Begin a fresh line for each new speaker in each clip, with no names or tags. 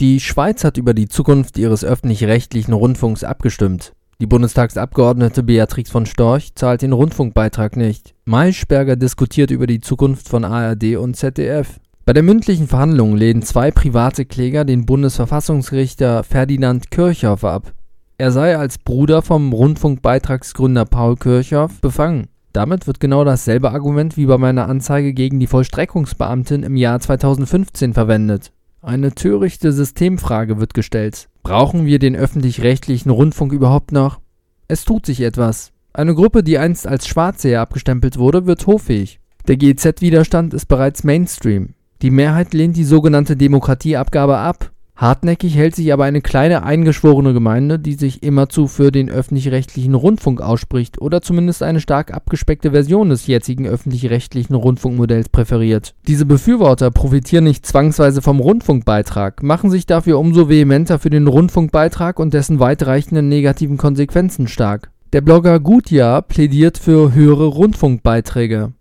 Die Schweiz hat über die Zukunft ihres öffentlich-rechtlichen Rundfunks abgestimmt. Die Bundestagsabgeordnete Beatrix von Storch zahlt den Rundfunkbeitrag nicht. Maischberger diskutiert über die Zukunft von ARD und ZDF. Bei der mündlichen Verhandlung lehnen zwei private Kläger den Bundesverfassungsrichter Ferdinand Kirchhoff ab. Er sei als Bruder vom Rundfunkbeitragsgründer Paul Kirchhoff befangen. Damit wird genau dasselbe Argument wie bei meiner Anzeige gegen die Vollstreckungsbeamtin im Jahr 2015 verwendet. Eine törichte Systemfrage wird gestellt. Brauchen wir den öffentlich-rechtlichen Rundfunk überhaupt noch? Es tut sich etwas. Eine Gruppe, die einst als Schwarzseher abgestempelt wurde, wird hoffähig. Der GZ-Widerstand ist bereits Mainstream. Die Mehrheit lehnt die sogenannte Demokratieabgabe ab. Hartnäckig hält sich aber eine kleine eingeschworene Gemeinde, die sich immerzu für den öffentlich-rechtlichen Rundfunk ausspricht oder zumindest eine stark abgespeckte Version des jetzigen öffentlich-rechtlichen Rundfunkmodells präferiert. Diese Befürworter profitieren nicht zwangsweise vom Rundfunkbeitrag, machen sich dafür umso vehementer für den Rundfunkbeitrag und dessen weitreichenden negativen Konsequenzen stark. Der Blogger Gutjahr plädiert für höhere Rundfunkbeiträge.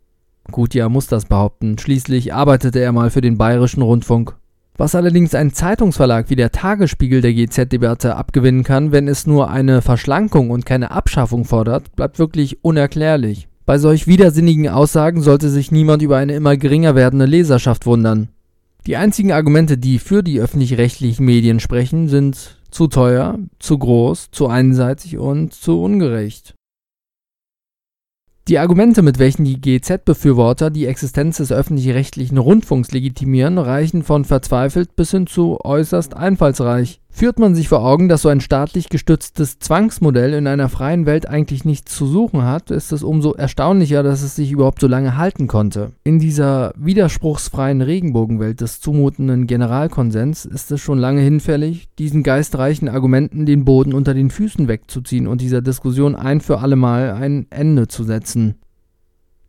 Gutjahr muss das behaupten, schließlich arbeitete er mal für den Bayerischen Rundfunk. Was allerdings ein Zeitungsverlag wie der Tagesspiegel der GZ-Debatte abgewinnen kann, wenn es nur eine Verschlankung und keine Abschaffung fordert, bleibt wirklich unerklärlich. Bei solch widersinnigen Aussagen sollte sich niemand über eine immer geringer werdende Leserschaft wundern. Die einzigen Argumente, die für die öffentlich-rechtlichen Medien sprechen, sind zu teuer, zu groß, zu einseitig und zu ungerecht. Die Argumente, mit welchen die GZ-Befürworter die Existenz des öffentlich-rechtlichen Rundfunks legitimieren, reichen von verzweifelt bis hin zu äußerst einfallsreich. Führt man sich vor Augen, dass so ein staatlich gestütztes Zwangsmodell in einer freien Welt eigentlich nichts zu suchen hat, ist es umso erstaunlicher, dass es sich überhaupt so lange halten konnte. In dieser widerspruchsfreien Regenbogenwelt des zumutenden Generalkonsens ist es schon lange hinfällig, diesen geistreichen Argumenten den Boden unter den Füßen wegzuziehen und dieser Diskussion ein für allemal ein Ende zu setzen.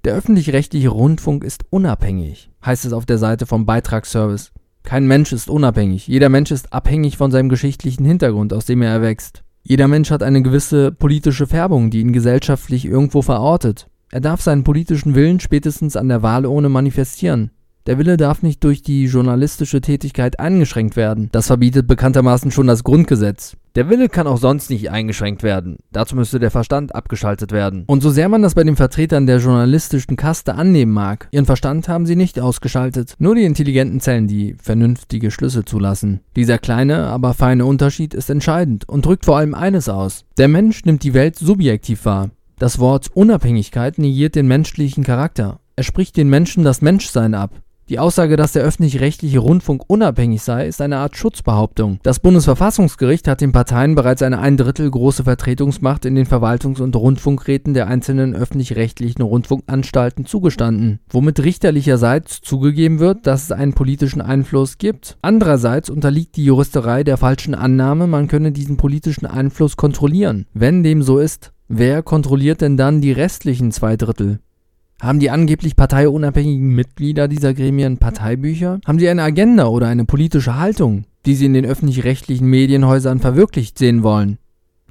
Der öffentlich-rechtliche Rundfunk ist unabhängig, heißt es auf der Seite vom Beitragsservice. Kein Mensch ist unabhängig. Jeder Mensch ist abhängig von seinem geschichtlichen Hintergrund, aus dem er erwächst. Jeder Mensch hat eine gewisse politische Färbung, die ihn gesellschaftlich irgendwo verortet. Er darf seinen politischen Willen spätestens an der Wahlurne manifestieren. Der Wille darf nicht durch die journalistische Tätigkeit eingeschränkt werden. Das verbietet bekanntermaßen schon das Grundgesetz. Der Wille kann auch sonst nicht eingeschränkt werden. Dazu müsste der Verstand abgeschaltet werden. Und so sehr man das bei den Vertretern der journalistischen Kaste annehmen mag, ihren Verstand haben sie nicht ausgeschaltet. Nur die intelligenten Zellen, die vernünftige Schlüsse zulassen. Dieser kleine, aber feine Unterschied ist entscheidend und drückt vor allem eines aus. Der Mensch nimmt die Welt subjektiv wahr. Das Wort Unabhängigkeit negiert den menschlichen Charakter. Er spricht den Menschen das Menschsein ab. Die Aussage, dass der öffentlich-rechtliche Rundfunk unabhängig sei, ist eine Art Schutzbehauptung. Das Bundesverfassungsgericht hat den Parteien bereits eine ein Drittel große Vertretungsmacht in den Verwaltungs- und Rundfunkräten der einzelnen öffentlich-rechtlichen Rundfunkanstalten zugestanden, womit richterlicherseits zugegeben wird, dass es einen politischen Einfluss gibt. Andererseits unterliegt die Juristerei der falschen Annahme, man könne diesen politischen Einfluss kontrollieren. Wenn dem so ist, wer kontrolliert denn dann die restlichen zwei Drittel? Haben die angeblich parteiunabhängigen Mitglieder dieser Gremien Parteibücher? Haben sie eine Agenda oder eine politische Haltung, die sie in den öffentlich-rechtlichen Medienhäusern verwirklicht sehen wollen?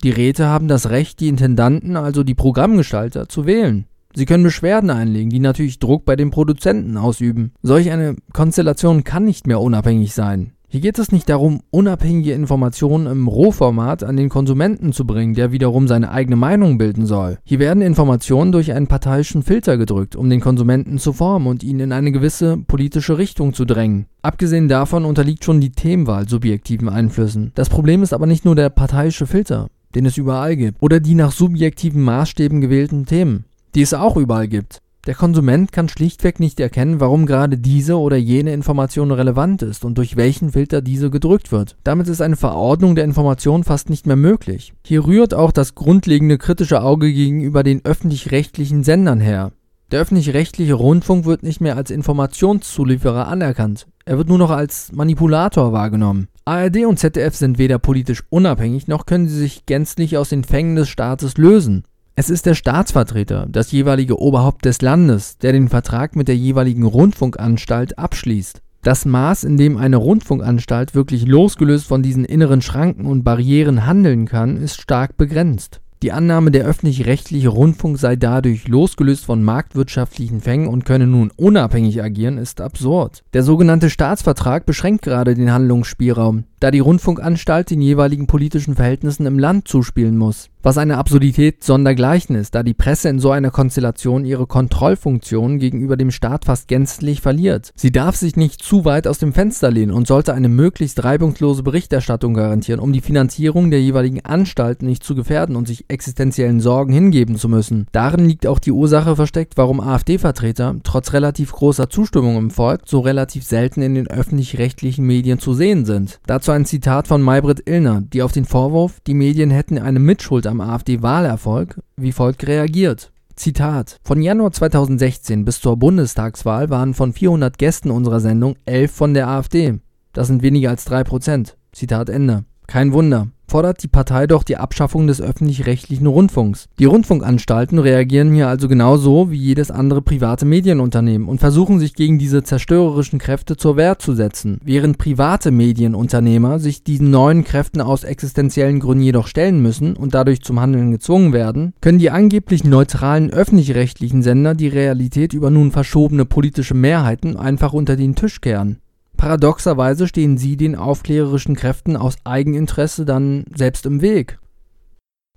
Die Räte haben das Recht, die Intendanten, also die Programmgestalter, zu wählen. Sie können Beschwerden einlegen, die natürlich Druck bei den Produzenten ausüben. Solch eine Konstellation kann nicht mehr unabhängig sein. Hier geht es nicht darum, unabhängige Informationen im Rohformat an den Konsumenten zu bringen, der wiederum seine eigene Meinung bilden soll. Hier werden Informationen durch einen parteiischen Filter gedrückt, um den Konsumenten zu formen und ihn in eine gewisse politische Richtung zu drängen. Abgesehen davon unterliegt schon die Themenwahl subjektiven Einflüssen. Das Problem ist aber nicht nur der parteiische Filter, den es überall gibt, oder die nach subjektiven Maßstäben gewählten Themen, die es auch überall gibt. Der Konsument kann schlichtweg nicht erkennen, warum gerade diese oder jene Information relevant ist und durch welchen Filter diese gedrückt wird. Damit ist eine Verordnung der Information fast nicht mehr möglich. Hier rührt auch das grundlegende kritische Auge gegenüber den öffentlich-rechtlichen Sendern her. Der öffentlich-rechtliche Rundfunk wird nicht mehr als Informationszulieferer anerkannt. Er wird nur noch als Manipulator wahrgenommen. ARD und ZDF sind weder politisch unabhängig, noch können sie sich gänzlich aus den Fängen des Staates lösen. Es ist der Staatsvertreter, das jeweilige Oberhaupt des Landes, der den Vertrag mit der jeweiligen Rundfunkanstalt abschließt. Das Maß, in dem eine Rundfunkanstalt wirklich losgelöst von diesen inneren Schranken und Barrieren handeln kann, ist stark begrenzt. Die Annahme, der öffentlich-rechtliche Rundfunk sei dadurch losgelöst von marktwirtschaftlichen Fängen und könne nun unabhängig agieren, ist absurd. Der sogenannte Staatsvertrag beschränkt gerade den Handlungsspielraum. Da die Rundfunkanstalt den jeweiligen politischen Verhältnissen im Land zuspielen muss was eine Absurdität sondergleichen ist, da die Presse in so einer Konstellation ihre Kontrollfunktion gegenüber dem Staat fast gänzlich verliert. Sie darf sich nicht zu weit aus dem Fenster lehnen und sollte eine möglichst reibungslose Berichterstattung garantieren, um die Finanzierung der jeweiligen Anstalten nicht zu gefährden und sich existenziellen Sorgen hingeben zu müssen. Darin liegt auch die Ursache versteckt, warum AfD-Vertreter trotz relativ großer Zustimmung im Volk so relativ selten in den öffentlich-rechtlichen Medien zu sehen sind. Dazu ein Zitat von Maybrit Illner, die auf den Vorwurf, die Medien hätten eine Mitschuld am am AfD-Wahlerfolg wie folgt reagiert. Zitat: Von Januar 2016 bis zur Bundestagswahl waren von 400 Gästen unserer Sendung 11 von der AfD. Das sind weniger als 3%. Zitat Ende. Kein Wunder fordert die Partei doch die Abschaffung des öffentlich-rechtlichen Rundfunks. Die Rundfunkanstalten reagieren hier also genauso wie jedes andere private Medienunternehmen und versuchen sich gegen diese zerstörerischen Kräfte zur Wehr zu setzen. Während private Medienunternehmer sich diesen neuen Kräften aus existenziellen Gründen jedoch stellen müssen und dadurch zum Handeln gezwungen werden, können die angeblich neutralen öffentlich-rechtlichen Sender die Realität über nun verschobene politische Mehrheiten einfach unter den Tisch kehren. Paradoxerweise stehen sie den aufklärerischen Kräften aus Eigeninteresse dann selbst im Weg.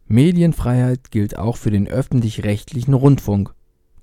Medienfreiheit gilt auch für den öffentlich-rechtlichen Rundfunk.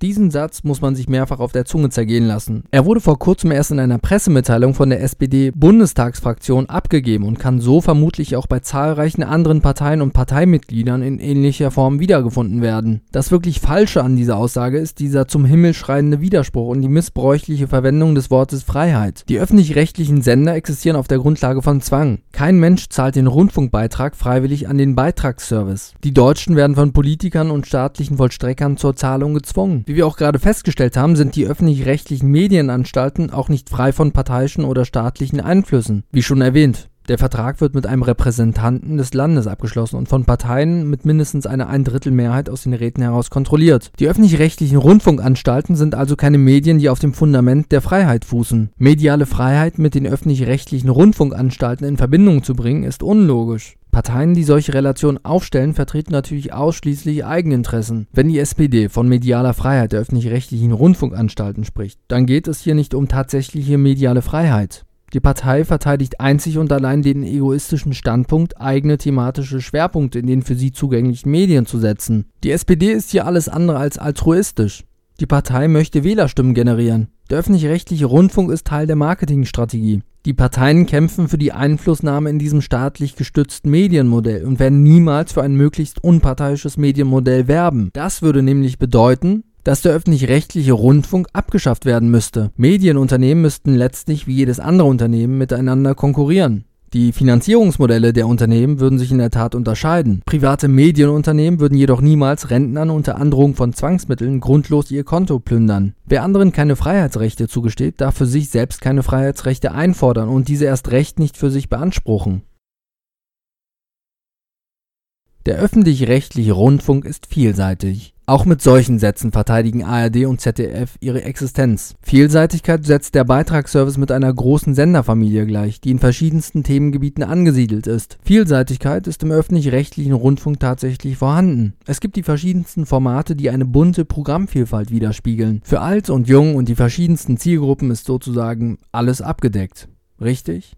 Diesen Satz muss man sich mehrfach auf der Zunge zergehen lassen. Er wurde vor kurzem erst in einer Pressemitteilung von der SPD-Bundestagsfraktion abgegeben und kann so vermutlich auch bei zahlreichen anderen Parteien und Parteimitgliedern in ähnlicher Form wiedergefunden werden. Das wirklich Falsche an dieser Aussage ist dieser zum Himmel schreiende Widerspruch und die missbräuchliche Verwendung des Wortes Freiheit. Die öffentlich-rechtlichen Sender existieren auf der Grundlage von Zwang. Kein Mensch zahlt den Rundfunkbeitrag freiwillig an den Beitragsservice. Die Deutschen werden von Politikern und staatlichen Vollstreckern zur Zahlung gezwungen. Wie wir auch gerade festgestellt haben, sind die öffentlich-rechtlichen Medienanstalten auch nicht frei von parteiischen oder staatlichen Einflüssen. Wie schon erwähnt, der Vertrag wird mit einem Repräsentanten des Landes abgeschlossen und von Parteien mit mindestens einer Eindrittelmehrheit aus den Räten heraus kontrolliert. Die öffentlich-rechtlichen Rundfunkanstalten sind also keine Medien, die auf dem Fundament der Freiheit fußen. Mediale Freiheit mit den öffentlich-rechtlichen Rundfunkanstalten in Verbindung zu bringen, ist unlogisch. Parteien, die solche Relationen aufstellen, vertreten natürlich ausschließlich Eigeninteressen. Wenn die SPD von medialer Freiheit der öffentlich-rechtlichen Rundfunkanstalten spricht, dann geht es hier nicht um tatsächliche mediale Freiheit. Die Partei verteidigt einzig und allein den egoistischen Standpunkt, eigene thematische Schwerpunkte in den für sie zugänglichen Medien zu setzen. Die SPD ist hier alles andere als altruistisch. Die Partei möchte Wählerstimmen generieren. Der öffentlich-rechtliche Rundfunk ist Teil der Marketingstrategie. Die Parteien kämpfen für die Einflussnahme in diesem staatlich gestützten Medienmodell und werden niemals für ein möglichst unparteiisches Medienmodell werben. Das würde nämlich bedeuten, dass der öffentlich-rechtliche Rundfunk abgeschafft werden müsste. Medienunternehmen müssten letztlich wie jedes andere Unternehmen miteinander konkurrieren. Die Finanzierungsmodelle der Unternehmen würden sich in der Tat unterscheiden. Private Medienunternehmen würden jedoch niemals Rentnern unter Androhung von Zwangsmitteln grundlos ihr Konto plündern. Wer anderen keine Freiheitsrechte zugesteht, darf für sich selbst keine Freiheitsrechte einfordern und diese erst recht nicht für sich beanspruchen. Der öffentlich-rechtliche Rundfunk ist vielseitig. Auch mit solchen Sätzen verteidigen ARD und ZDF ihre Existenz. Vielseitigkeit setzt der Beitragsservice mit einer großen Senderfamilie gleich, die in verschiedensten Themengebieten angesiedelt ist. Vielseitigkeit ist im öffentlich-rechtlichen Rundfunk tatsächlich vorhanden. Es gibt die verschiedensten Formate, die eine bunte Programmvielfalt widerspiegeln. Für alt und jung und die verschiedensten Zielgruppen ist sozusagen alles abgedeckt. Richtig?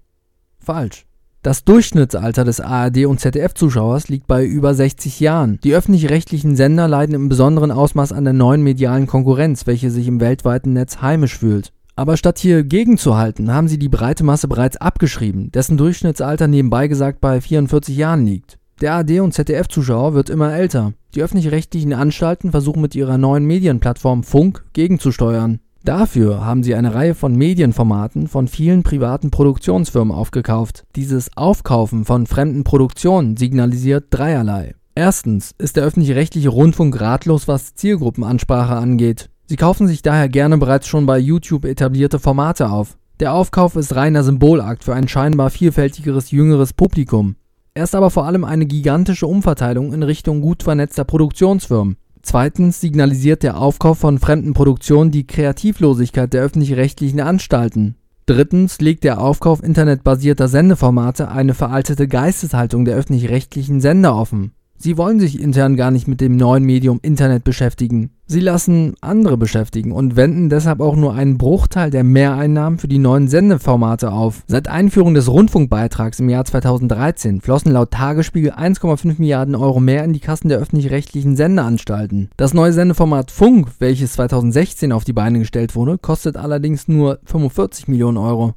Falsch. Das Durchschnittsalter des ARD- und ZDF-Zuschauers liegt bei über 60 Jahren. Die öffentlich-rechtlichen Sender leiden im besonderen Ausmaß an der neuen medialen Konkurrenz, welche sich im weltweiten Netz heimisch fühlt. Aber statt hier gegenzuhalten, haben sie die breite Masse bereits abgeschrieben, dessen Durchschnittsalter nebenbei gesagt bei 44 Jahren liegt. Der ARD- und ZDF-Zuschauer wird immer älter. Die öffentlich-rechtlichen Anstalten versuchen mit ihrer neuen Medienplattform Funk gegenzusteuern. Dafür haben sie eine Reihe von Medienformaten von vielen privaten Produktionsfirmen aufgekauft. Dieses Aufkaufen von fremden Produktionen signalisiert dreierlei. Erstens ist der öffentlich-rechtliche Rundfunk ratlos, was Zielgruppenansprache angeht. Sie kaufen sich daher gerne bereits schon bei YouTube etablierte Formate auf. Der Aufkauf ist reiner Symbolakt für ein scheinbar vielfältigeres jüngeres Publikum. Er ist aber vor allem eine gigantische Umverteilung in Richtung gut vernetzter Produktionsfirmen. Zweitens signalisiert der Aufkauf von fremden Produktionen die Kreativlosigkeit der öffentlich-rechtlichen Anstalten. Drittens legt der Aufkauf internetbasierter Sendeformate eine veraltete Geisteshaltung der öffentlich-rechtlichen Sender offen. Sie wollen sich intern gar nicht mit dem neuen Medium Internet beschäftigen. Sie lassen andere beschäftigen und wenden deshalb auch nur einen Bruchteil der Mehreinnahmen für die neuen Sendeformate auf. Seit Einführung des Rundfunkbeitrags im Jahr 2013 flossen laut Tagesspiegel 1,5 Milliarden Euro mehr in die Kassen der öffentlich-rechtlichen Sendeanstalten. Das neue Sendeformat Funk, welches 2016 auf die Beine gestellt wurde, kostet allerdings nur 45 Millionen Euro.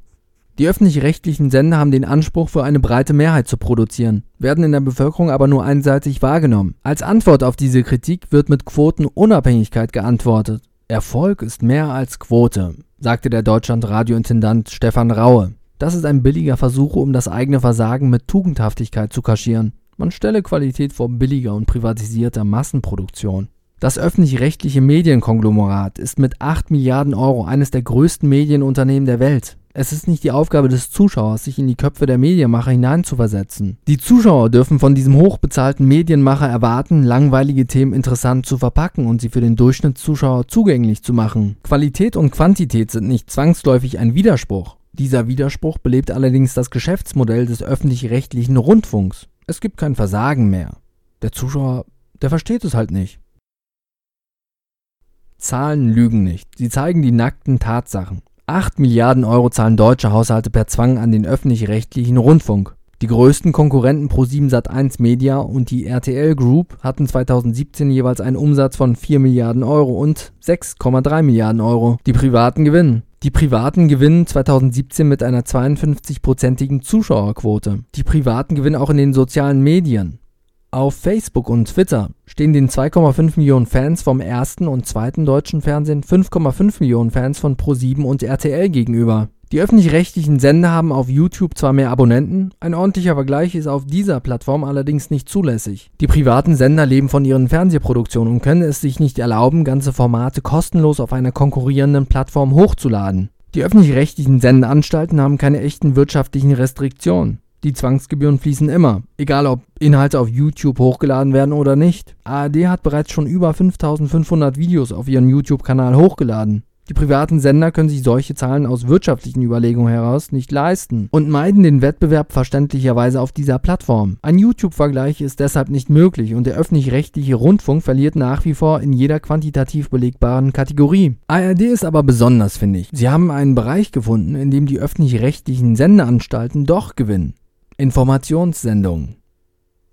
Die öffentlich-rechtlichen Sender haben den Anspruch, für eine breite Mehrheit zu produzieren, werden in der Bevölkerung aber nur einseitig wahrgenommen. Als Antwort auf diese Kritik wird mit Quotenunabhängigkeit geantwortet. Erfolg ist mehr als Quote, sagte der Deutschland-Radiointendant Stefan Raue. Das ist ein billiger Versuch, um das eigene Versagen mit Tugendhaftigkeit zu kaschieren. Man stelle Qualität vor billiger und privatisierter Massenproduktion. Das öffentlich-rechtliche Medienkonglomerat ist mit 8 Milliarden Euro eines der größten Medienunternehmen der Welt. Es ist nicht die Aufgabe des Zuschauers, sich in die Köpfe der Medienmacher hineinzuversetzen. Die Zuschauer dürfen von diesem hochbezahlten Medienmacher erwarten, langweilige Themen interessant zu verpacken und sie für den Durchschnittszuschauer zugänglich zu machen. Qualität und Quantität sind nicht zwangsläufig ein Widerspruch. Dieser Widerspruch belebt allerdings das Geschäftsmodell des öffentlich-rechtlichen Rundfunks. Es gibt kein Versagen mehr. Der Zuschauer, der versteht es halt nicht. Zahlen lügen nicht. Sie zeigen die nackten Tatsachen. 8 Milliarden Euro zahlen deutsche Haushalte per Zwang an den öffentlich-rechtlichen Rundfunk. Die größten Konkurrenten Pro7 Sat1 Media und die RTL Group hatten 2017 jeweils einen Umsatz von 4 Milliarden Euro und 6,3 Milliarden Euro. Die Privaten gewinnen. Die Privaten gewinnen 2017 mit einer 52-prozentigen Zuschauerquote. Die Privaten gewinnen auch in den sozialen Medien. Auf Facebook und Twitter stehen den 2,5 Millionen Fans vom ersten und zweiten deutschen Fernsehen 5,5 Millionen Fans von Pro7 und RTL gegenüber. Die öffentlich-rechtlichen Sender haben auf YouTube zwar mehr Abonnenten, ein ordentlicher Vergleich ist auf dieser Plattform allerdings nicht zulässig. Die privaten Sender leben von ihren Fernsehproduktionen und können es sich nicht erlauben, ganze Formate kostenlos auf einer konkurrierenden Plattform hochzuladen. Die öffentlich-rechtlichen Sendeanstalten haben keine echten wirtschaftlichen Restriktionen. Die Zwangsgebühren fließen immer, egal ob Inhalte auf YouTube hochgeladen werden oder nicht. ARD hat bereits schon über 5500 Videos auf ihren YouTube-Kanal hochgeladen. Die privaten Sender können sich solche Zahlen aus wirtschaftlichen Überlegungen heraus nicht leisten und meiden den Wettbewerb verständlicherweise auf dieser Plattform. Ein YouTube-Vergleich ist deshalb nicht möglich und der öffentlich-rechtliche Rundfunk verliert nach wie vor in jeder quantitativ belegbaren Kategorie. ARD ist aber besonders, finde ich. Sie haben einen Bereich gefunden, in dem die öffentlich-rechtlichen Sendeanstalten doch gewinnen. Informationssendung.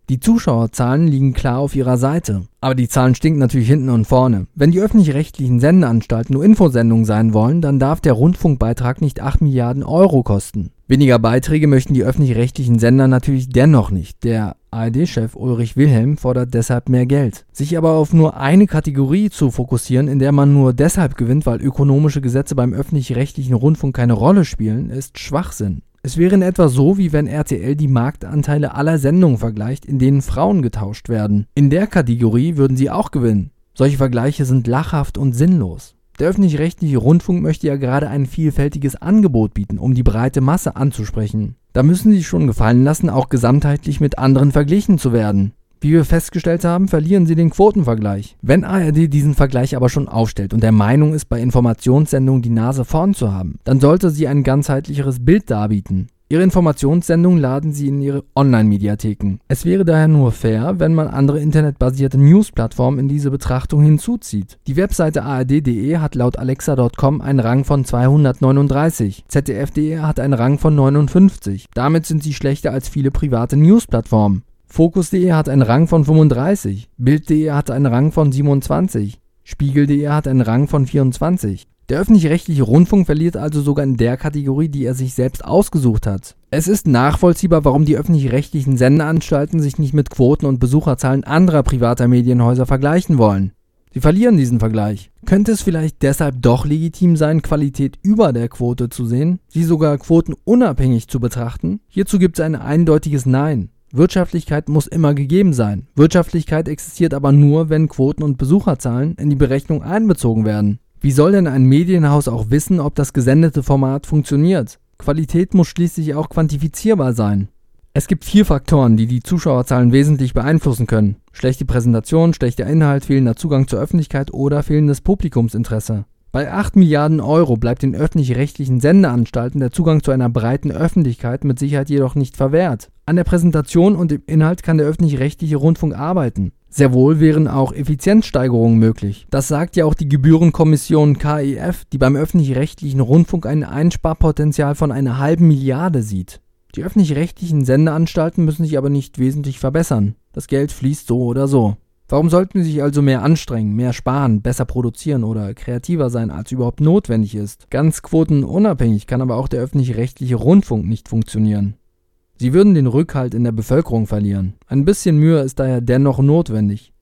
Die Zuschauerzahlen liegen klar auf ihrer Seite, aber die Zahlen stinken natürlich hinten und vorne. Wenn die öffentlich-rechtlichen Sendeanstalten nur Infosendungen sein wollen, dann darf der Rundfunkbeitrag nicht 8 Milliarden Euro kosten. Weniger Beiträge möchten die öffentlich-rechtlichen Sender natürlich dennoch nicht. Der ARD-Chef Ulrich Wilhelm fordert deshalb mehr Geld. Sich aber auf nur eine Kategorie zu fokussieren, in der man nur deshalb gewinnt, weil ökonomische Gesetze beim öffentlich-rechtlichen Rundfunk keine Rolle spielen, ist Schwachsinn. Es wäre in etwa so, wie wenn RTL die Marktanteile aller Sendungen vergleicht, in denen Frauen getauscht werden. In der Kategorie würden sie auch gewinnen. Solche Vergleiche sind lachhaft und sinnlos. Der öffentlich-rechtliche Rundfunk möchte ja gerade ein vielfältiges Angebot bieten, um die breite Masse anzusprechen. Da müssen sie schon gefallen lassen, auch gesamtheitlich mit anderen verglichen zu werden. Wie wir festgestellt haben, verlieren sie den Quotenvergleich. Wenn ARD diesen Vergleich aber schon aufstellt und der Meinung ist, bei Informationssendungen die Nase vorn zu haben, dann sollte sie ein ganzheitlicheres Bild darbieten. Ihre Informationssendungen laden sie in ihre Online-Mediatheken. Es wäre daher nur fair, wenn man andere internetbasierte News-Plattformen in diese Betrachtung hinzuzieht. Die Webseite ard.de hat laut alexa.com einen Rang von 239, zdf.de hat einen Rang von 59. Damit sind sie schlechter als viele private News-Plattformen. Focus.de hat einen Rang von 35, Bild.de hat einen Rang von 27, Spiegel.de hat einen Rang von 24. Der öffentlich-rechtliche Rundfunk verliert also sogar in der Kategorie, die er sich selbst ausgesucht hat. Es ist nachvollziehbar, warum die öffentlich-rechtlichen Sendeanstalten sich nicht mit Quoten und Besucherzahlen anderer privater Medienhäuser vergleichen wollen. Sie verlieren diesen Vergleich. Könnte es vielleicht deshalb doch legitim sein, Qualität über der Quote zu sehen, sie sogar quotenunabhängig zu betrachten? Hierzu gibt es ein eindeutiges Nein. Wirtschaftlichkeit muss immer gegeben sein. Wirtschaftlichkeit existiert aber nur, wenn Quoten und Besucherzahlen in die Berechnung einbezogen werden. Wie soll denn ein Medienhaus auch wissen, ob das gesendete Format funktioniert? Qualität muss schließlich auch quantifizierbar sein. Es gibt vier Faktoren, die die Zuschauerzahlen wesentlich beeinflussen können. Schlechte Präsentation, schlechter Inhalt, fehlender Zugang zur Öffentlichkeit oder fehlendes Publikumsinteresse. Bei 8 Milliarden Euro bleibt den öffentlich-rechtlichen Sendeanstalten der Zugang zu einer breiten Öffentlichkeit mit Sicherheit jedoch nicht verwehrt. An der Präsentation und dem Inhalt kann der öffentlich-rechtliche Rundfunk arbeiten. Sehr wohl wären auch Effizienzsteigerungen möglich. Das sagt ja auch die Gebührenkommission KEF, die beim öffentlich-rechtlichen Rundfunk ein Einsparpotenzial von einer halben Milliarde sieht. Die öffentlich-rechtlichen Sendeanstalten müssen sich aber nicht wesentlich verbessern. Das Geld fließt so oder so. Warum sollten sie sich also mehr anstrengen, mehr sparen, besser produzieren oder kreativer sein, als überhaupt notwendig ist? Ganz quotenunabhängig kann aber auch der öffentlich-rechtliche Rundfunk nicht funktionieren. Sie würden den Rückhalt in der Bevölkerung verlieren. Ein bisschen Mühe ist daher dennoch notwendig.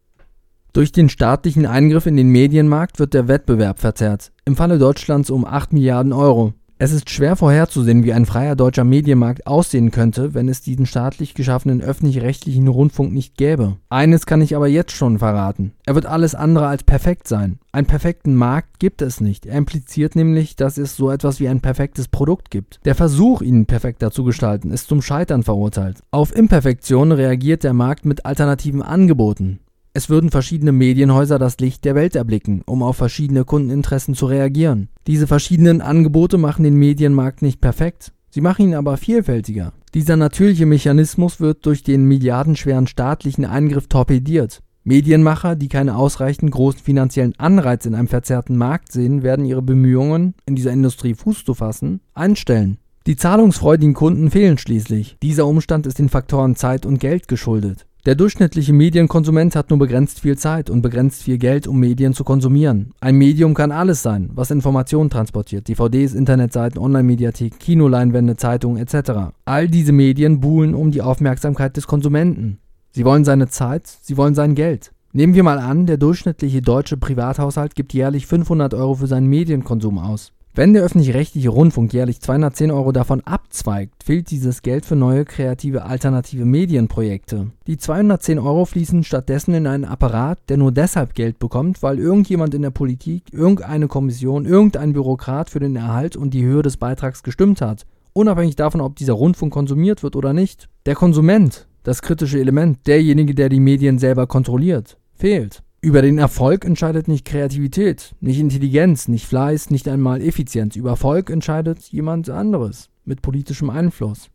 Durch den staatlichen Eingriff in den Medienmarkt wird der Wettbewerb verzerrt, im Falle Deutschlands um 8 Milliarden Euro. Es ist schwer vorherzusehen, wie ein freier deutscher Medienmarkt aussehen könnte, wenn es diesen staatlich geschaffenen öffentlich-rechtlichen Rundfunk nicht gäbe. Eines kann ich aber jetzt schon verraten. Er wird alles andere als perfekt sein. Einen perfekten Markt gibt es nicht. Er impliziert nämlich, dass es so etwas wie ein perfektes Produkt gibt. Der Versuch, ihn perfekter zu gestalten, ist zum Scheitern verurteilt. Auf Imperfektion reagiert der Markt mit alternativen Angeboten. Es würden verschiedene Medienhäuser das Licht der Welt erblicken, um auf verschiedene Kundeninteressen zu reagieren. Diese verschiedenen Angebote machen den Medienmarkt nicht perfekt, sie machen ihn aber vielfältiger. Dieser natürliche Mechanismus wird durch den milliardenschweren staatlichen Eingriff torpediert. Medienmacher, die keine ausreichend großen finanziellen Anreiz in einem verzerrten Markt sehen, werden ihre Bemühungen, in dieser Industrie Fuß zu fassen, einstellen. Die zahlungsfreudigen Kunden fehlen schließlich. Dieser Umstand ist den Faktoren Zeit und Geld geschuldet. Der durchschnittliche Medienkonsument hat nur begrenzt viel Zeit und begrenzt viel Geld, um Medien zu konsumieren. Ein Medium kann alles sein, was Informationen transportiert. DVDs, Internetseiten, Online-Mediathek, Kinoleinwände, Zeitungen etc. All diese Medien buhlen um die Aufmerksamkeit des Konsumenten. Sie wollen seine Zeit, sie wollen sein Geld. Nehmen wir mal an, der durchschnittliche deutsche Privathaushalt gibt jährlich 500 Euro für seinen Medienkonsum aus. Wenn der öffentlich-rechtliche Rundfunk jährlich 210 Euro davon abzweigt, fehlt dieses Geld für neue kreative alternative Medienprojekte. Die 210 Euro fließen stattdessen in einen Apparat, der nur deshalb Geld bekommt, weil irgendjemand in der Politik, irgendeine Kommission, irgendein Bürokrat für den Erhalt und die Höhe des Beitrags gestimmt hat, unabhängig davon, ob dieser Rundfunk konsumiert wird oder nicht. Der Konsument, das kritische Element, derjenige, der die Medien selber kontrolliert, fehlt. Über den Erfolg entscheidet nicht Kreativität, nicht Intelligenz, nicht Fleiß, nicht einmal Effizienz. Über Erfolg entscheidet jemand anderes mit politischem Einfluss.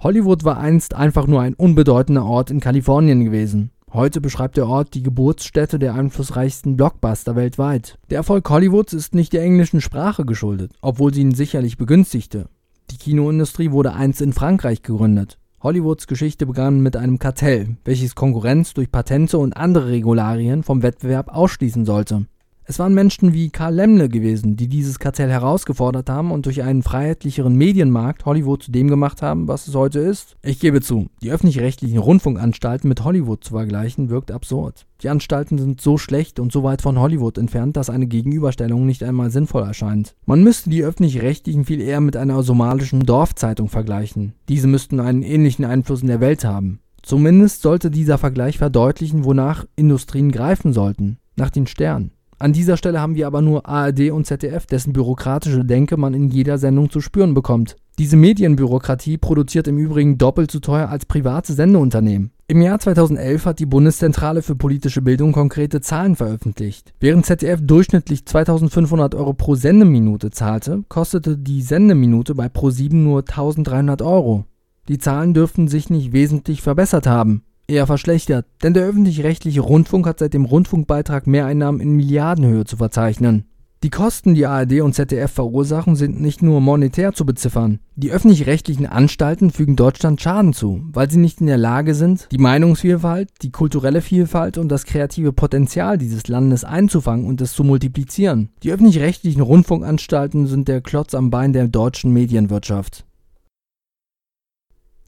Hollywood war einst einfach nur ein unbedeutender Ort in Kalifornien gewesen. Heute beschreibt der Ort die Geburtsstätte der einflussreichsten Blockbuster weltweit. Der Erfolg Hollywoods ist nicht der englischen Sprache geschuldet, obwohl sie ihn sicherlich begünstigte. Die Kinoindustrie wurde einst in Frankreich gegründet. Hollywoods Geschichte begann mit einem Kartell, welches Konkurrenz durch Patente und andere Regularien vom Wettbewerb ausschließen sollte es waren Menschen wie Karl Lemle gewesen, die dieses Kartell herausgefordert haben und durch einen freiheitlicheren Medienmarkt Hollywood zu dem gemacht haben, was es heute ist. Ich gebe zu, die öffentlich-rechtlichen Rundfunkanstalten mit Hollywood zu vergleichen, wirkt absurd. Die Anstalten sind so schlecht und so weit von Hollywood entfernt, dass eine Gegenüberstellung nicht einmal sinnvoll erscheint. Man müsste die öffentlich-rechtlichen viel eher mit einer somalischen Dorfzeitung vergleichen. Diese müssten einen ähnlichen Einfluss in der Welt haben. Zumindest sollte dieser Vergleich verdeutlichen, wonach Industrien greifen sollten. Nach den Sternen. An dieser Stelle haben wir aber nur ARD und ZDF, dessen bürokratische Denke man in jeder Sendung zu spüren bekommt. Diese Medienbürokratie produziert im Übrigen doppelt so teuer als private Sendeunternehmen. Im Jahr 2011 hat die Bundeszentrale für politische Bildung konkrete Zahlen veröffentlicht. Während ZDF durchschnittlich 2500 Euro pro Sendeminute zahlte, kostete die Sendeminute bei Pro7 nur 1300 Euro. Die Zahlen dürften sich nicht wesentlich verbessert haben eher verschlechtert, denn der öffentlich-rechtliche Rundfunk hat seit dem Rundfunkbeitrag Mehreinnahmen in Milliardenhöhe zu verzeichnen. Die Kosten, die ARD und ZDF verursachen, sind nicht nur monetär zu beziffern. Die öffentlich-rechtlichen Anstalten fügen Deutschland Schaden zu, weil sie nicht in der Lage sind, die Meinungsvielfalt, die kulturelle Vielfalt und das kreative Potenzial dieses Landes einzufangen und es zu multiplizieren. Die öffentlich-rechtlichen Rundfunkanstalten sind der Klotz am Bein der deutschen Medienwirtschaft.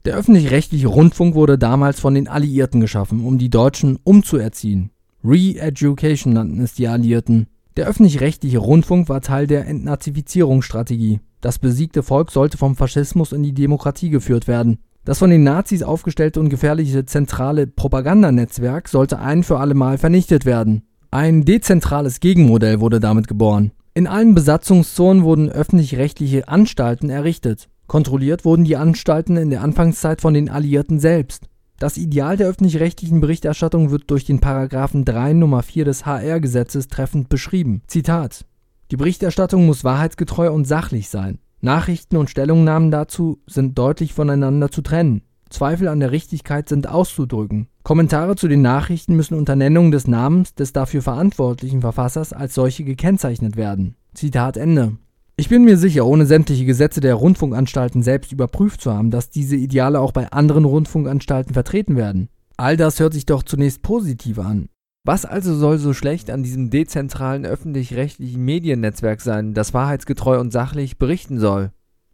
Der öffentlich-rechtliche Rundfunk wurde damals von den Alliierten geschaffen, um die Deutschen umzuerziehen. Re-Education nannten es die Alliierten. Der öffentlich-rechtliche Rundfunk war Teil der Entnazifizierungsstrategie. Das besiegte Volk sollte vom Faschismus in die Demokratie geführt werden. Das von den Nazis aufgestellte und gefährliche zentrale Propagandanetzwerk sollte ein für alle Mal vernichtet werden. Ein dezentrales Gegenmodell wurde damit geboren. In allen Besatzungszonen wurden öffentlich-rechtliche Anstalten errichtet. Kontrolliert wurden die Anstalten in der Anfangszeit von den Alliierten selbst. Das Ideal der öffentlich-rechtlichen Berichterstattung wird durch den Paragraphen 3 Nummer 4 des HR-Gesetzes treffend beschrieben. Zitat Die Berichterstattung muss wahrheitsgetreu und sachlich sein. Nachrichten und Stellungnahmen dazu sind deutlich voneinander zu trennen. Zweifel an der Richtigkeit sind auszudrücken. Kommentare zu den Nachrichten müssen unter Nennung des Namens des dafür verantwortlichen Verfassers als solche gekennzeichnet werden. Zitat Ende. Ich bin mir sicher, ohne sämtliche Gesetze der Rundfunkanstalten selbst überprüft zu haben, dass diese Ideale auch bei anderen Rundfunkanstalten vertreten werden. All das hört sich doch zunächst positiv an. Was also soll so schlecht an diesem dezentralen öffentlich-rechtlichen Mediennetzwerk sein, das wahrheitsgetreu und sachlich berichten soll?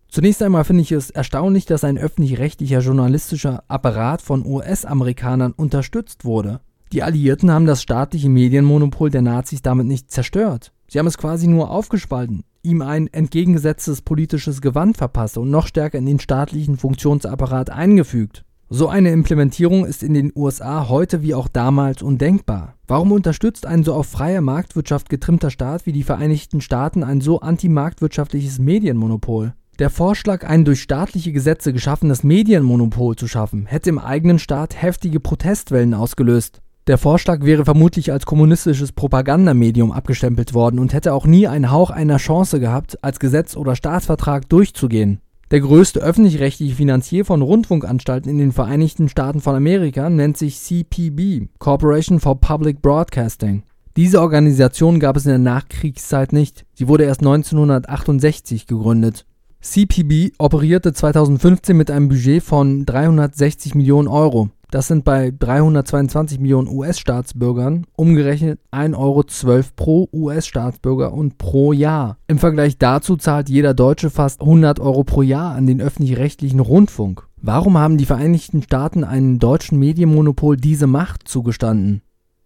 Zunächst einmal finde ich es erstaunlich, dass ein öffentlich-rechtlicher journalistischer Apparat von US-Amerikanern unterstützt wurde. Die Alliierten haben das staatliche Medienmonopol der Nazis damit nicht zerstört. Sie haben es quasi nur aufgespalten, ihm ein entgegengesetztes politisches Gewand verpasst und noch stärker in den staatlichen Funktionsapparat eingefügt. So eine Implementierung ist in den USA heute wie auch damals undenkbar. Warum unterstützt ein so auf freie Marktwirtschaft getrimmter Staat wie die Vereinigten Staaten ein so antimarktwirtschaftliches Medienmonopol? Der Vorschlag, ein durch staatliche Gesetze geschaffenes Medienmonopol zu schaffen, hätte im eigenen Staat heftige Protestwellen ausgelöst. Der Vorschlag wäre vermutlich als kommunistisches Propagandamedium abgestempelt worden und hätte auch nie einen Hauch einer Chance gehabt, als Gesetz oder Staatsvertrag durchzugehen. Der größte öffentlich-rechtliche Finanzier von Rundfunkanstalten in den Vereinigten Staaten von Amerika nennt sich CPB, Corporation for Public Broadcasting. Diese Organisation gab es in der Nachkriegszeit nicht. Sie wurde erst 1968 gegründet. CPB operierte 2015 mit einem Budget von 360 Millionen Euro. Das sind bei 322 Millionen US-Staatsbürgern umgerechnet 1,12 Euro pro US-Staatsbürger und pro Jahr. Im Vergleich dazu zahlt jeder Deutsche fast 100 Euro pro Jahr an den öffentlich-rechtlichen Rundfunk. Warum haben die Vereinigten Staaten einem deutschen Medienmonopol diese Macht zugestanden?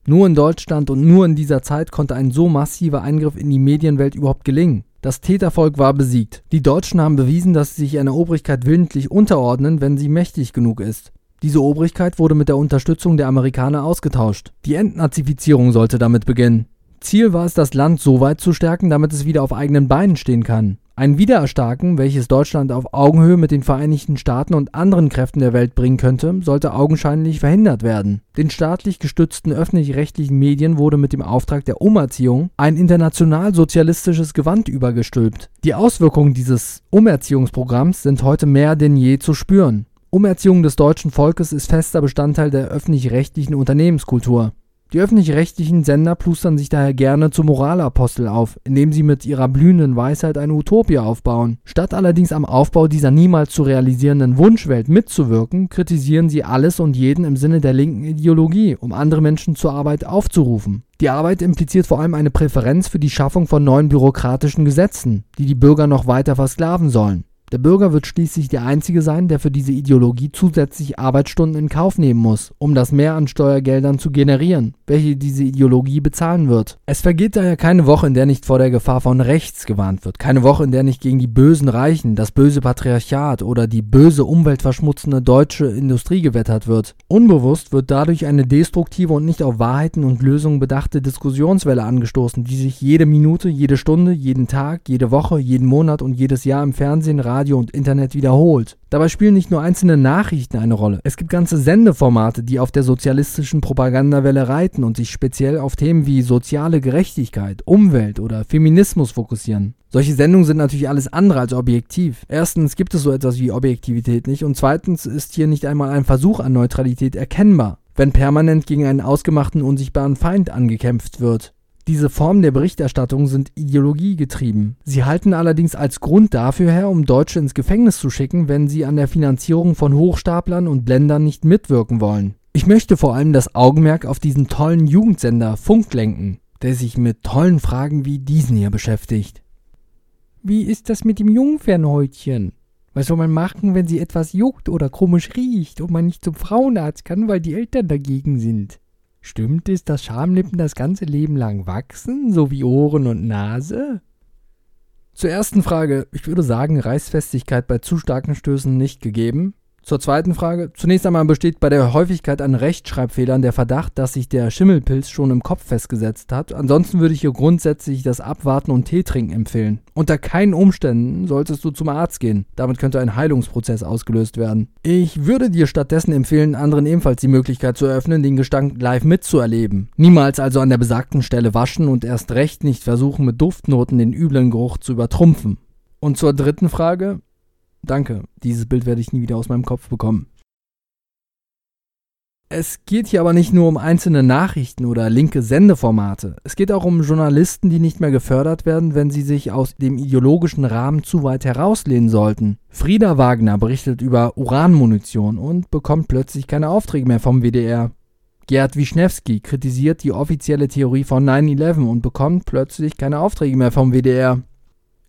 Nur in Deutschland und nur in dieser Zeit konnte ein so massiver Eingriff in die Medienwelt überhaupt gelingen. Das Tätervolk war besiegt. Die Deutschen haben bewiesen, dass sie sich einer Obrigkeit willentlich unterordnen, wenn sie mächtig genug ist. Diese Obrigkeit wurde mit der Unterstützung der Amerikaner ausgetauscht. Die Entnazifizierung sollte damit beginnen. Ziel war es, das Land so weit zu stärken, damit es wieder auf eigenen Beinen stehen kann. Ein Wiedererstarken, welches Deutschland auf Augenhöhe mit den Vereinigten Staaten und anderen Kräften der Welt bringen könnte, sollte augenscheinlich verhindert werden. Den staatlich gestützten öffentlich-rechtlichen Medien wurde mit dem Auftrag der Umerziehung ein international-sozialistisches Gewand übergestülpt. Die Auswirkungen dieses Umerziehungsprogramms sind heute mehr denn je zu spüren. Umerziehung des deutschen Volkes ist fester Bestandteil der öffentlich-rechtlichen Unternehmenskultur. Die öffentlich-rechtlichen Sender plustern sich daher gerne zum Moralapostel auf, indem sie mit ihrer blühenden Weisheit eine Utopie aufbauen. Statt allerdings am Aufbau dieser niemals zu realisierenden Wunschwelt mitzuwirken, kritisieren sie alles und jeden im Sinne der linken Ideologie, um andere Menschen zur Arbeit aufzurufen. Die Arbeit impliziert vor allem eine Präferenz für die Schaffung von neuen bürokratischen Gesetzen, die die Bürger noch weiter versklaven sollen. Der Bürger wird schließlich der Einzige sein, der für diese Ideologie zusätzlich Arbeitsstunden in Kauf nehmen muss, um das Mehr an Steuergeldern zu generieren, welche diese Ideologie bezahlen wird. Es vergeht daher keine Woche, in der nicht vor der Gefahr von rechts gewarnt wird, keine Woche, in der nicht gegen die bösen Reichen, das böse Patriarchat oder die böse umweltverschmutzende deutsche Industrie gewettert wird. Unbewusst wird dadurch eine destruktive und nicht auf Wahrheiten und Lösungen bedachte Diskussionswelle angestoßen, die sich jede Minute, jede Stunde, jeden Tag, jede Woche, jeden Monat und jedes Jahr im Fernsehen, Radio Radio und Internet wiederholt. Dabei spielen nicht nur einzelne Nachrichten eine Rolle. Es gibt ganze Sendeformate, die auf der sozialistischen Propagandawelle reiten und sich speziell auf Themen wie soziale Gerechtigkeit, Umwelt oder Feminismus fokussieren. Solche Sendungen sind natürlich alles andere als objektiv. Erstens gibt es so etwas wie Objektivität nicht und zweitens ist hier nicht einmal ein Versuch an Neutralität erkennbar, wenn permanent gegen einen ausgemachten unsichtbaren Feind angekämpft wird. Diese Formen der Berichterstattung sind ideologiegetrieben. Sie halten allerdings als Grund dafür her, um Deutsche ins Gefängnis zu schicken, wenn sie an der Finanzierung von Hochstaplern und Blendern nicht mitwirken wollen. Ich möchte vor allem das Augenmerk auf diesen tollen Jugendsender Funk lenken, der sich mit tollen Fragen wie diesen hier beschäftigt. Wie ist das mit dem Jungfernhäutchen? Was soll man machen, wenn sie etwas juckt oder komisch riecht und man nicht zum Frauenarzt kann, weil die Eltern dagegen sind? Stimmt es, dass Schamlippen das ganze Leben lang wachsen, so wie Ohren und Nase? Zur ersten Frage, ich würde sagen, Reißfestigkeit bei zu starken Stößen nicht gegeben. Zur zweiten Frage. Zunächst einmal besteht bei der Häufigkeit an Rechtschreibfehlern der Verdacht, dass sich der Schimmelpilz schon im Kopf festgesetzt hat. Ansonsten würde ich hier grundsätzlich das Abwarten und Tee trinken empfehlen. Unter keinen Umständen solltest du zum Arzt gehen. Damit könnte ein Heilungsprozess ausgelöst werden. Ich würde dir stattdessen empfehlen, anderen ebenfalls die Möglichkeit zu eröffnen, den Gestank live mitzuerleben. Niemals also an der besagten Stelle waschen und erst recht nicht versuchen, mit Duftnoten den üblen Geruch zu übertrumpfen. Und zur dritten Frage. Danke, dieses Bild werde ich nie wieder aus meinem Kopf bekommen. Es geht hier aber nicht nur um einzelne Nachrichten oder linke Sendeformate. Es geht auch um Journalisten, die nicht mehr gefördert werden, wenn sie sich aus dem ideologischen Rahmen zu weit herauslehnen sollten. Frieda Wagner berichtet über Uranmunition und bekommt plötzlich keine Aufträge mehr vom WDR. Gerd Wischnewski kritisiert die offizielle Theorie von 9-11 und bekommt plötzlich keine Aufträge mehr vom WDR.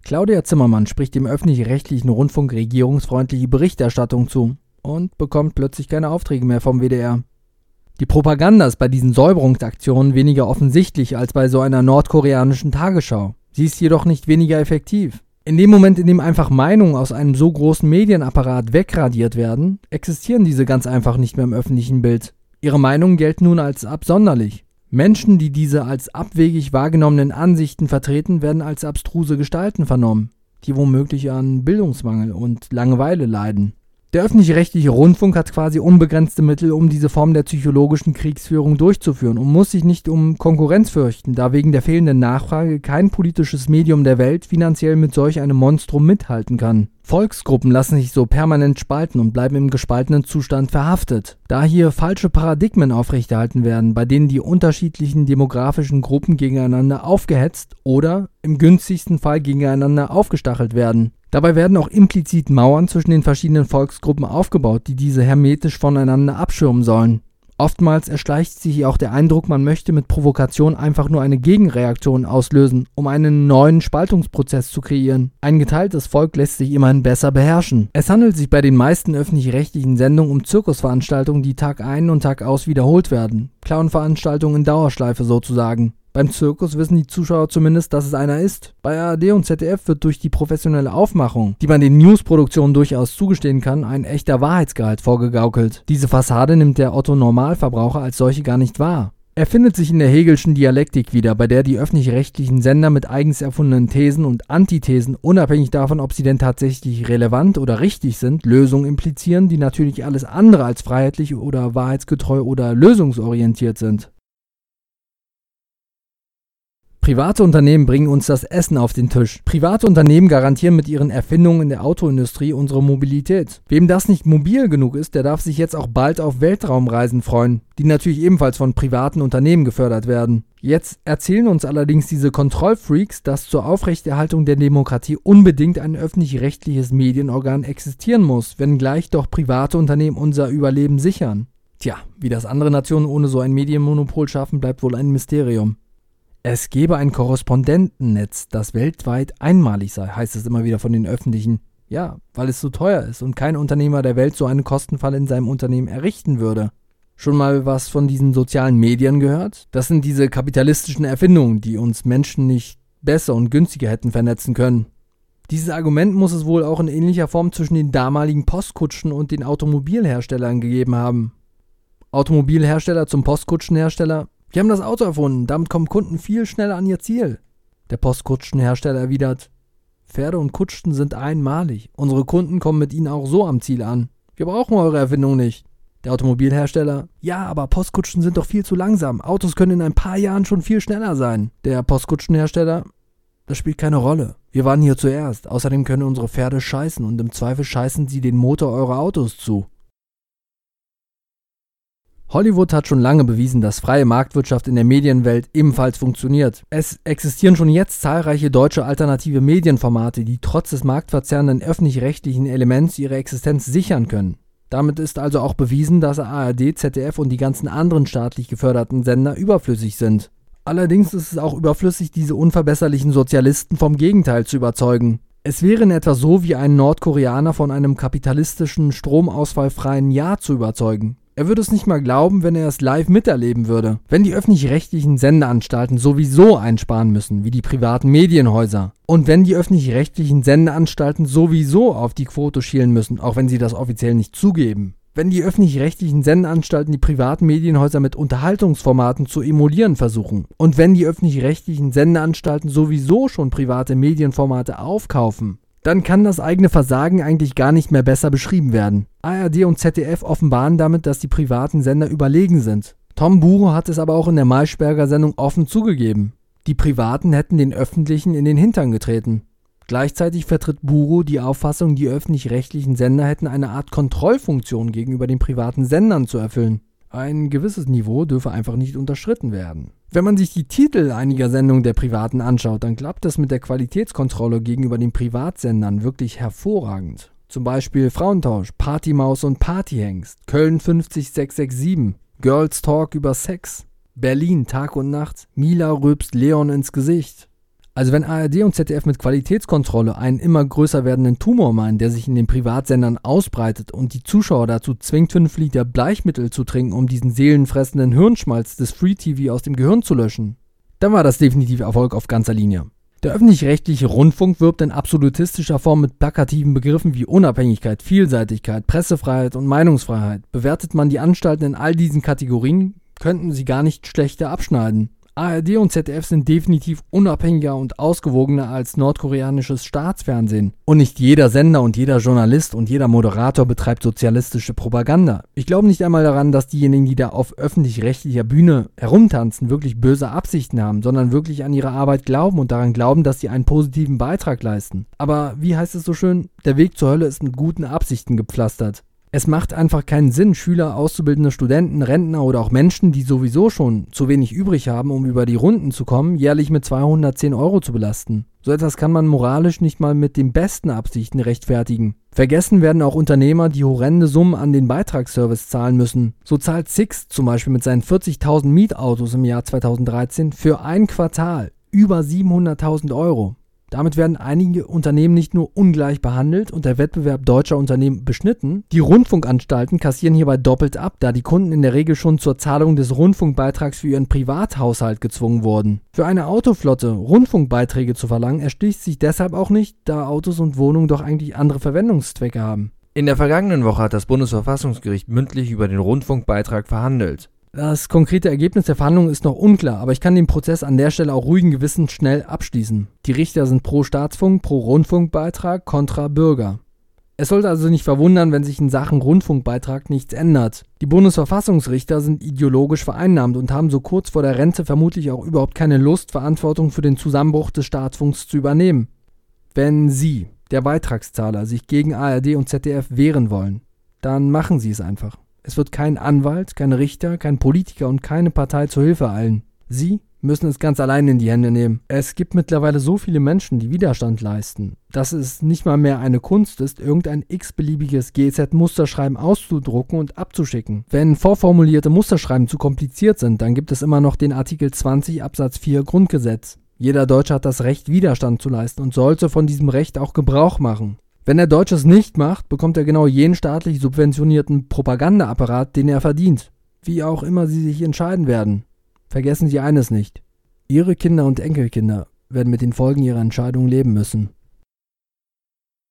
Claudia Zimmermann spricht dem öffentlich-rechtlichen Rundfunk regierungsfreundliche Berichterstattung zu und bekommt plötzlich keine Aufträge mehr vom WDR. Die Propaganda ist bei diesen Säuberungsaktionen weniger offensichtlich als bei so einer nordkoreanischen Tagesschau. Sie ist jedoch nicht weniger effektiv. In dem Moment, in dem einfach Meinungen aus einem so großen Medienapparat wegradiert werden, existieren diese ganz einfach nicht mehr im öffentlichen Bild. Ihre Meinungen gelten nun als absonderlich. Menschen, die diese als abwegig wahrgenommenen Ansichten vertreten, werden als abstruse Gestalten vernommen, die womöglich an Bildungsmangel und Langeweile leiden. Der öffentlich-rechtliche Rundfunk hat quasi unbegrenzte Mittel, um diese Form der psychologischen Kriegsführung durchzuführen und muss sich nicht um Konkurrenz fürchten, da wegen der fehlenden Nachfrage kein politisches Medium der Welt finanziell mit solch einem Monstrum mithalten kann. Volksgruppen lassen sich so permanent spalten und bleiben im gespaltenen Zustand verhaftet. Da hier falsche Paradigmen aufrechterhalten werden, bei denen die unterschiedlichen demografischen Gruppen gegeneinander aufgehetzt oder im günstigsten Fall gegeneinander aufgestachelt werden. Dabei werden auch implizit Mauern zwischen den verschiedenen Volksgruppen aufgebaut, die diese hermetisch voneinander abschirmen sollen. Oftmals erschleicht sich auch der Eindruck, man möchte mit Provokation einfach nur eine Gegenreaktion auslösen, um einen neuen Spaltungsprozess zu kreieren. Ein geteiltes Volk lässt sich immerhin besser beherrschen. Es handelt sich bei den meisten öffentlich-rechtlichen Sendungen um Zirkusveranstaltungen, die Tag ein und Tag aus wiederholt werden. Clownveranstaltungen in Dauerschleife sozusagen. Beim Zirkus wissen die Zuschauer zumindest, dass es einer ist. Bei ARD und ZDF wird durch die professionelle Aufmachung, die man den Newsproduktionen durchaus zugestehen kann, ein echter Wahrheitsgehalt vorgegaukelt. Diese Fassade nimmt der Otto Normalverbraucher als solche gar nicht wahr. Er findet sich in der Hegelschen Dialektik wieder, bei der die öffentlich-rechtlichen Sender mit eigens erfundenen Thesen und Antithesen, unabhängig davon, ob sie denn tatsächlich relevant oder richtig sind, Lösungen implizieren, die natürlich alles andere als freiheitlich oder wahrheitsgetreu oder lösungsorientiert sind. Private Unternehmen bringen uns das Essen auf den Tisch. Private Unternehmen garantieren mit ihren Erfindungen in der Autoindustrie unsere Mobilität. Wem das nicht mobil genug ist, der darf sich jetzt auch bald auf Weltraumreisen freuen, die natürlich ebenfalls von privaten Unternehmen gefördert werden. Jetzt erzählen uns allerdings diese Kontrollfreaks, dass zur Aufrechterhaltung der Demokratie unbedingt ein öffentlich-rechtliches Medienorgan existieren muss, wenngleich doch private Unternehmen unser Überleben sichern. Tja, wie das andere Nationen ohne so ein Medienmonopol schaffen, bleibt wohl ein Mysterium. Es gebe ein Korrespondentennetz, das weltweit einmalig sei, heißt es immer wieder von den öffentlichen. Ja, weil es so teuer ist und kein Unternehmer der Welt so einen Kostenfall in seinem Unternehmen errichten würde. Schon mal was von diesen sozialen Medien gehört? Das sind diese kapitalistischen Erfindungen, die uns Menschen nicht besser und günstiger hätten vernetzen können. Dieses Argument muss es wohl auch in ähnlicher Form zwischen den damaligen Postkutschen und den Automobilherstellern gegeben haben. Automobilhersteller zum Postkutschenhersteller, wir haben das Auto erfunden, damit kommen Kunden viel schneller an ihr Ziel. Der Postkutschenhersteller erwidert, Pferde und Kutschen sind einmalig. Unsere Kunden kommen mit ihnen auch so am Ziel an. Wir brauchen eure Erfindung nicht. Der Automobilhersteller, ja, aber Postkutschen sind doch viel zu langsam. Autos können in ein paar Jahren schon viel schneller sein. Der Postkutschenhersteller, das spielt keine Rolle. Wir waren hier zuerst. Außerdem können unsere Pferde scheißen und im Zweifel scheißen sie den Motor eurer Autos zu. Hollywood hat schon lange bewiesen, dass freie Marktwirtschaft in der Medienwelt ebenfalls funktioniert. Es existieren schon jetzt zahlreiche deutsche alternative Medienformate, die trotz des marktverzerrenden öffentlich-rechtlichen Elements ihre Existenz sichern können. Damit ist also auch bewiesen, dass ARD, ZDF und die ganzen anderen staatlich geförderten Sender überflüssig sind. Allerdings ist es auch überflüssig, diese unverbesserlichen Sozialisten vom Gegenteil zu überzeugen. Es wäre in etwa so, wie einen Nordkoreaner von einem kapitalistischen, stromausfallfreien Jahr zu überzeugen. Er würde es nicht mal glauben, wenn er es live miterleben würde. Wenn die öffentlich-rechtlichen Sendeanstalten sowieso einsparen müssen, wie die privaten Medienhäuser. Und wenn die öffentlich-rechtlichen Sendeanstalten sowieso auf die Quote schielen müssen, auch wenn sie das offiziell nicht zugeben. Wenn die öffentlich-rechtlichen Sendeanstalten die privaten Medienhäuser mit Unterhaltungsformaten zu emulieren versuchen und wenn die öffentlich-rechtlichen Sendeanstalten sowieso schon private Medienformate aufkaufen, dann kann das eigene Versagen eigentlich gar nicht mehr besser beschrieben werden. ARD und ZDF offenbaren damit, dass die privaten Sender überlegen sind. Tom Buro hat es aber auch in der Maischberger Sendung offen zugegeben. Die Privaten hätten den Öffentlichen in den Hintern getreten. Gleichzeitig vertritt Buro die Auffassung, die öffentlich-rechtlichen Sender hätten eine Art Kontrollfunktion gegenüber den privaten Sendern zu erfüllen. Ein gewisses Niveau dürfe einfach nicht unterschritten werden. Wenn man sich die Titel einiger Sendungen der Privaten anschaut, dann klappt es mit der Qualitätskontrolle gegenüber den Privatsendern wirklich hervorragend. Zum Beispiel Frauentausch, Partymaus und Partyhengst, Köln 50667, Girls Talk über Sex, Berlin Tag und Nacht, Mila rülpst Leon ins Gesicht, also wenn ARD und ZDF mit Qualitätskontrolle einen immer größer werdenden Tumor meinen, der sich in den Privatsendern ausbreitet und die Zuschauer dazu zwingt, 5 Liter Bleichmittel zu trinken, um diesen seelenfressenden Hirnschmalz des Free TV aus dem Gehirn zu löschen, dann war das definitiv Erfolg auf ganzer Linie. Der öffentlich-rechtliche Rundfunk wirbt in absolutistischer Form mit plakativen Begriffen wie Unabhängigkeit, Vielseitigkeit, Pressefreiheit und Meinungsfreiheit. Bewertet man die Anstalten in all diesen Kategorien, könnten sie gar nicht schlechter abschneiden. ARD und ZDF sind definitiv unabhängiger und ausgewogener als nordkoreanisches Staatsfernsehen. Und nicht jeder Sender und jeder Journalist und jeder Moderator betreibt sozialistische Propaganda. Ich glaube nicht einmal daran, dass diejenigen, die da auf öffentlich-rechtlicher Bühne herumtanzen, wirklich böse Absichten haben, sondern wirklich an ihre Arbeit glauben und daran glauben, dass sie einen positiven Beitrag leisten. Aber wie heißt es so schön? Der Weg zur Hölle ist mit guten Absichten gepflastert. Es macht einfach keinen Sinn, Schüler, auszubildende Studenten, Rentner oder auch Menschen, die sowieso schon zu wenig übrig haben, um über die Runden zu kommen, jährlich mit 210 Euro zu belasten. So etwas kann man moralisch nicht mal mit den besten Absichten rechtfertigen. Vergessen werden auch Unternehmer, die horrende Summen an den Beitragsservice zahlen müssen. So zahlt Six zum Beispiel mit seinen 40.000 Mietautos im Jahr 2013 für ein Quartal über 700.000 Euro. Damit werden einige Unternehmen nicht nur ungleich behandelt und der Wettbewerb deutscher Unternehmen beschnitten, die Rundfunkanstalten kassieren hierbei doppelt ab, da die Kunden in der Regel schon zur Zahlung des Rundfunkbeitrags für ihren Privathaushalt gezwungen wurden. Für eine Autoflotte Rundfunkbeiträge zu verlangen, erschließt sich deshalb auch nicht, da Autos und Wohnungen doch eigentlich andere Verwendungszwecke haben.
In der vergangenen Woche hat das Bundesverfassungsgericht mündlich über den Rundfunkbeitrag verhandelt.
Das konkrete Ergebnis der Verhandlungen ist noch unklar, aber ich kann den Prozess an der Stelle auch ruhigen Gewissens schnell abschließen. Die Richter sind pro Staatsfunk, pro Rundfunkbeitrag, kontra Bürger. Es sollte also nicht verwundern, wenn sich in Sachen Rundfunkbeitrag nichts ändert. Die Bundesverfassungsrichter sind ideologisch vereinnahmt und haben so kurz vor der Rente vermutlich auch überhaupt keine Lust, Verantwortung für den Zusammenbruch des Staatsfunks zu übernehmen. Wenn Sie, der Beitragszahler, sich gegen ARD und ZDF wehren wollen, dann machen Sie es einfach. Es wird kein Anwalt, kein Richter, kein Politiker und keine Partei zur Hilfe eilen. Sie müssen es ganz allein in die Hände nehmen. Es gibt mittlerweile so viele Menschen, die Widerstand leisten, dass es nicht mal mehr eine Kunst ist, irgendein x-beliebiges GZ-Musterschreiben auszudrucken und abzuschicken. Wenn vorformulierte Musterschreiben zu kompliziert sind, dann gibt es immer noch den Artikel 20 Absatz 4 Grundgesetz. Jeder Deutsche hat das Recht, Widerstand zu leisten und sollte von diesem Recht auch Gebrauch machen. Wenn der Deutsche es nicht macht, bekommt er genau jenen staatlich subventionierten Propagandaapparat, den er verdient. Wie auch immer Sie sich entscheiden werden. Vergessen Sie eines nicht. Ihre Kinder und Enkelkinder werden mit den Folgen Ihrer Entscheidung leben müssen.